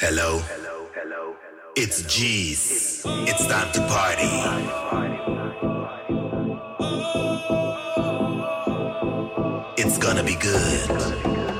Hello. Hello, hello, hello. It's G's. It's time to party. It's gonna be good.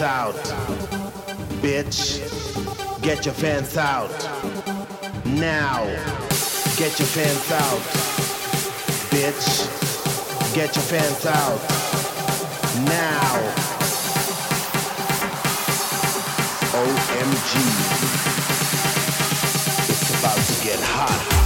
Out, bitch. Get your fans out. Now. Get your fans out. Bitch. Get your fans out. Now. OMG. It's about to get hot.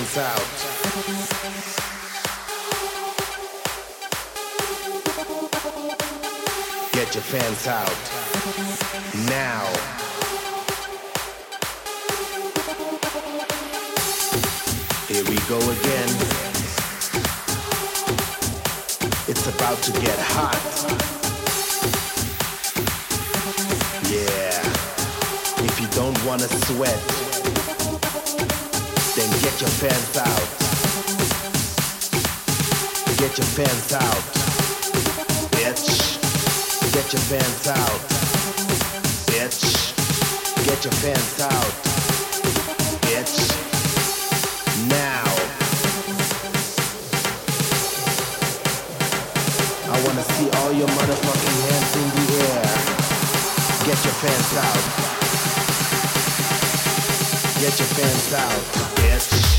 hands out. Get your fans out. Now. Here we go again. It's about to get hot. Yeah. If you don't wanna sweat. Get your pants out. Get your pants out. Bitch. Get your pants out. Bitch. Get your pants out. Bitch. Now. I wanna see all your motherfucking hands in the air. Get your pants out. Get your fans out, bitch.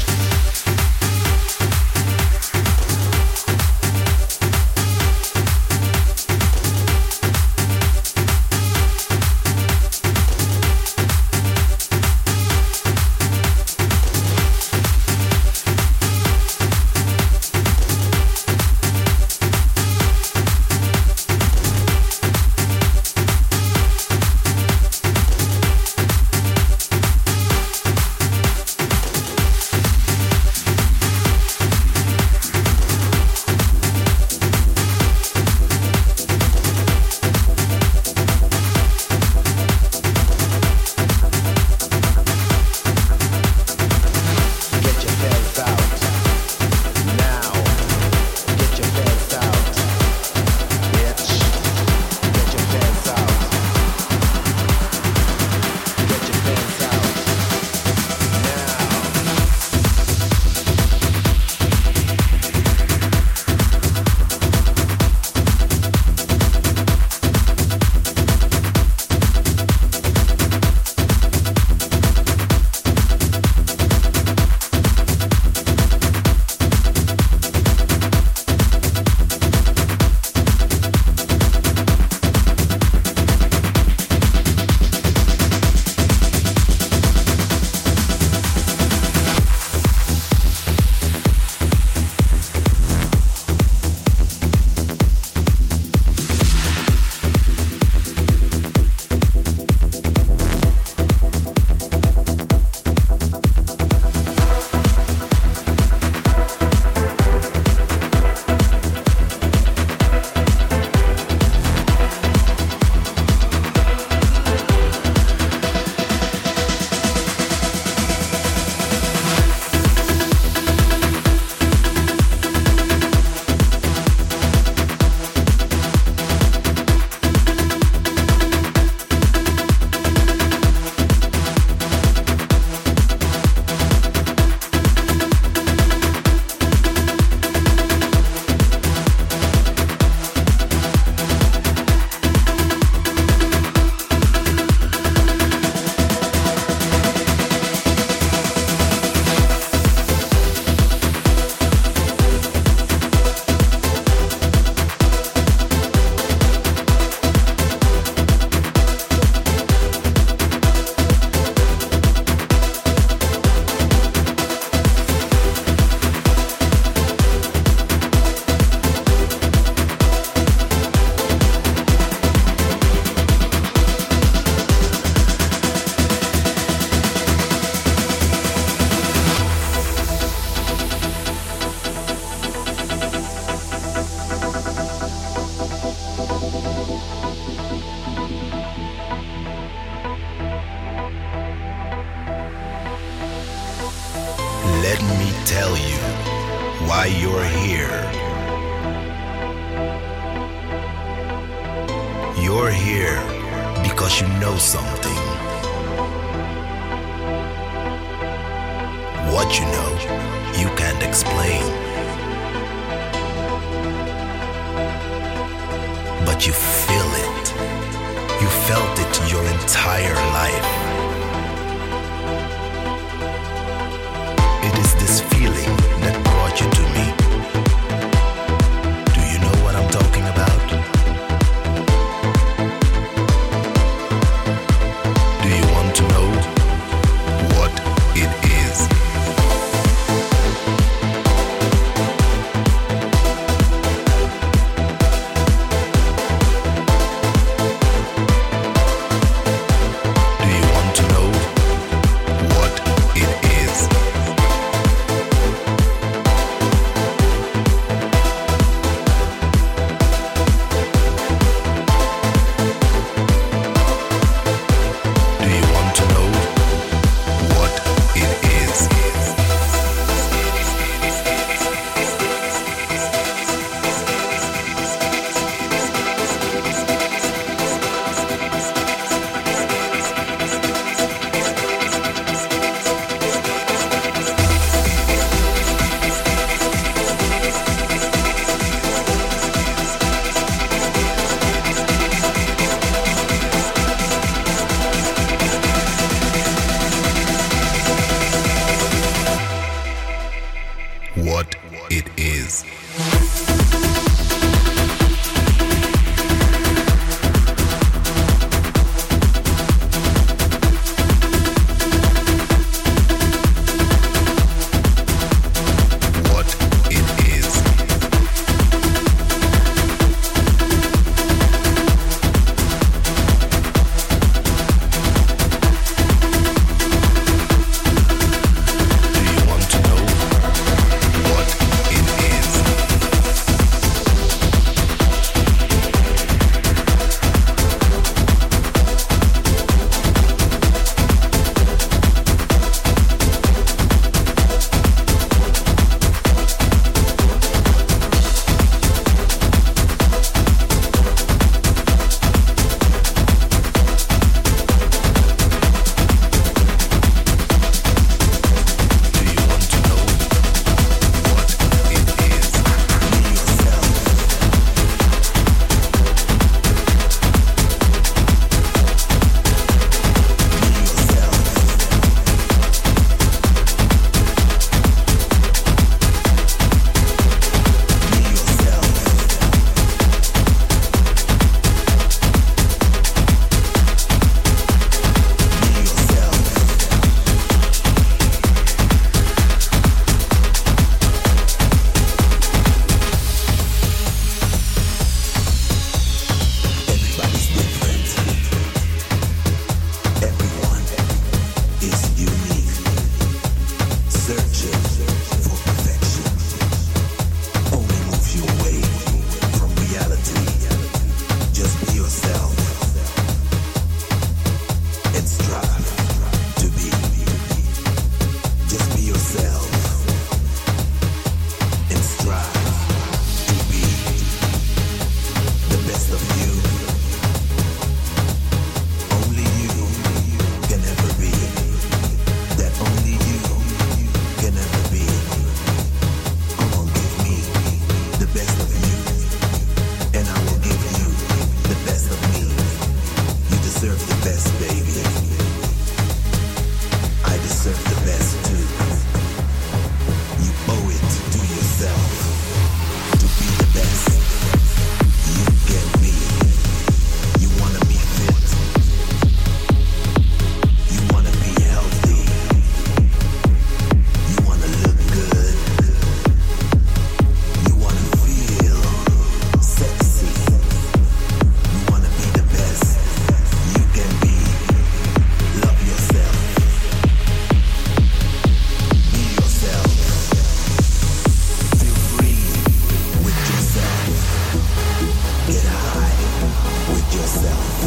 yourself.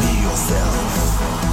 Be yourself.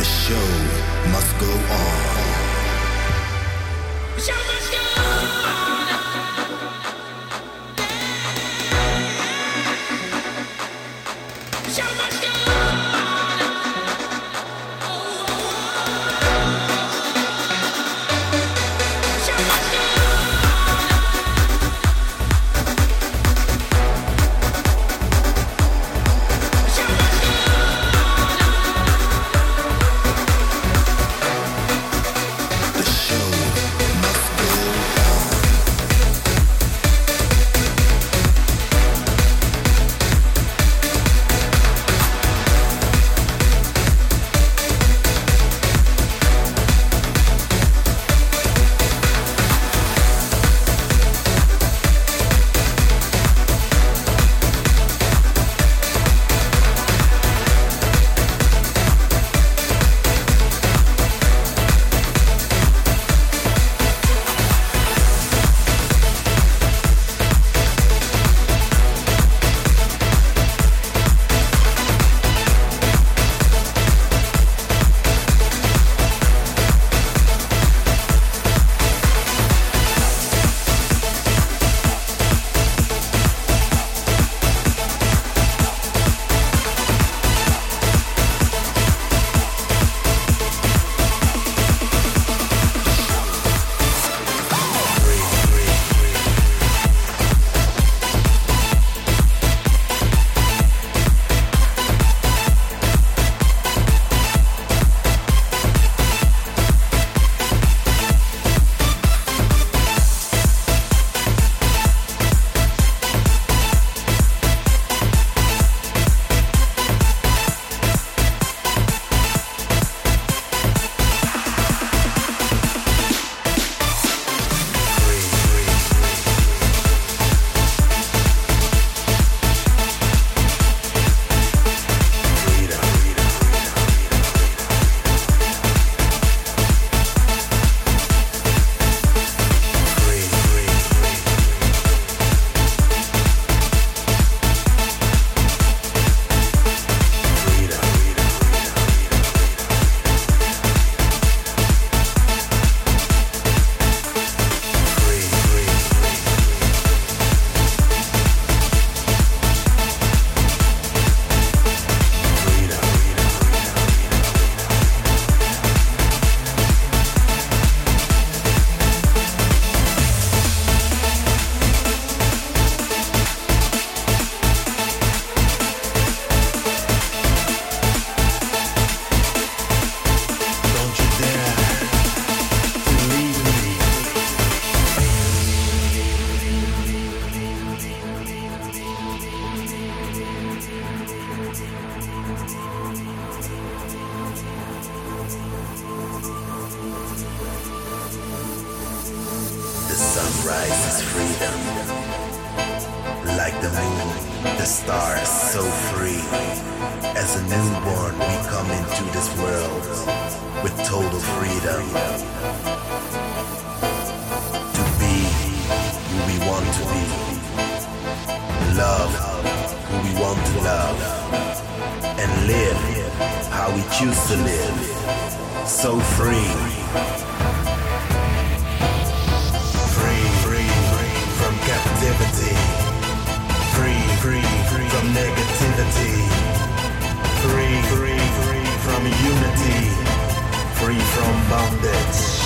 The show must go on. how we choose to live, so free. Free, free, free from captivity. Free, free, free from negativity. Free, free, free from unity. Free from bondage.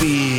Be.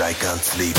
I can't sleep.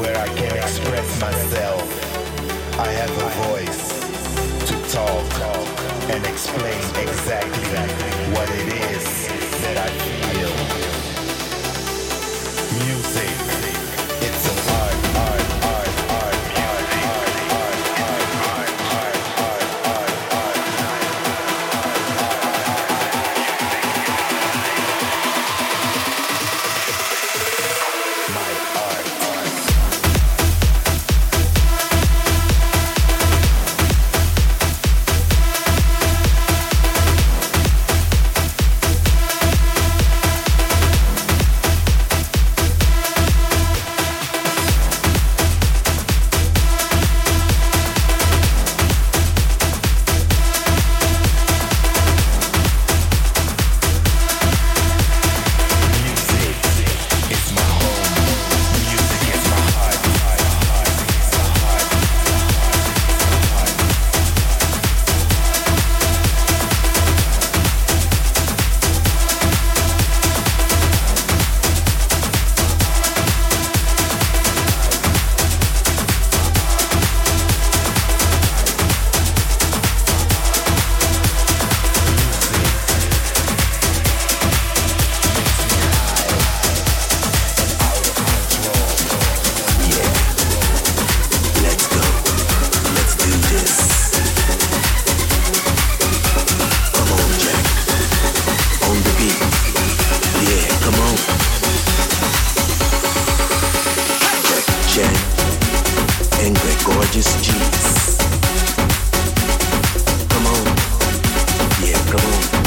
where I can express myself. I have a voice to talk and explain exactly what it is that I feel. Music Cabrón.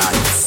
life.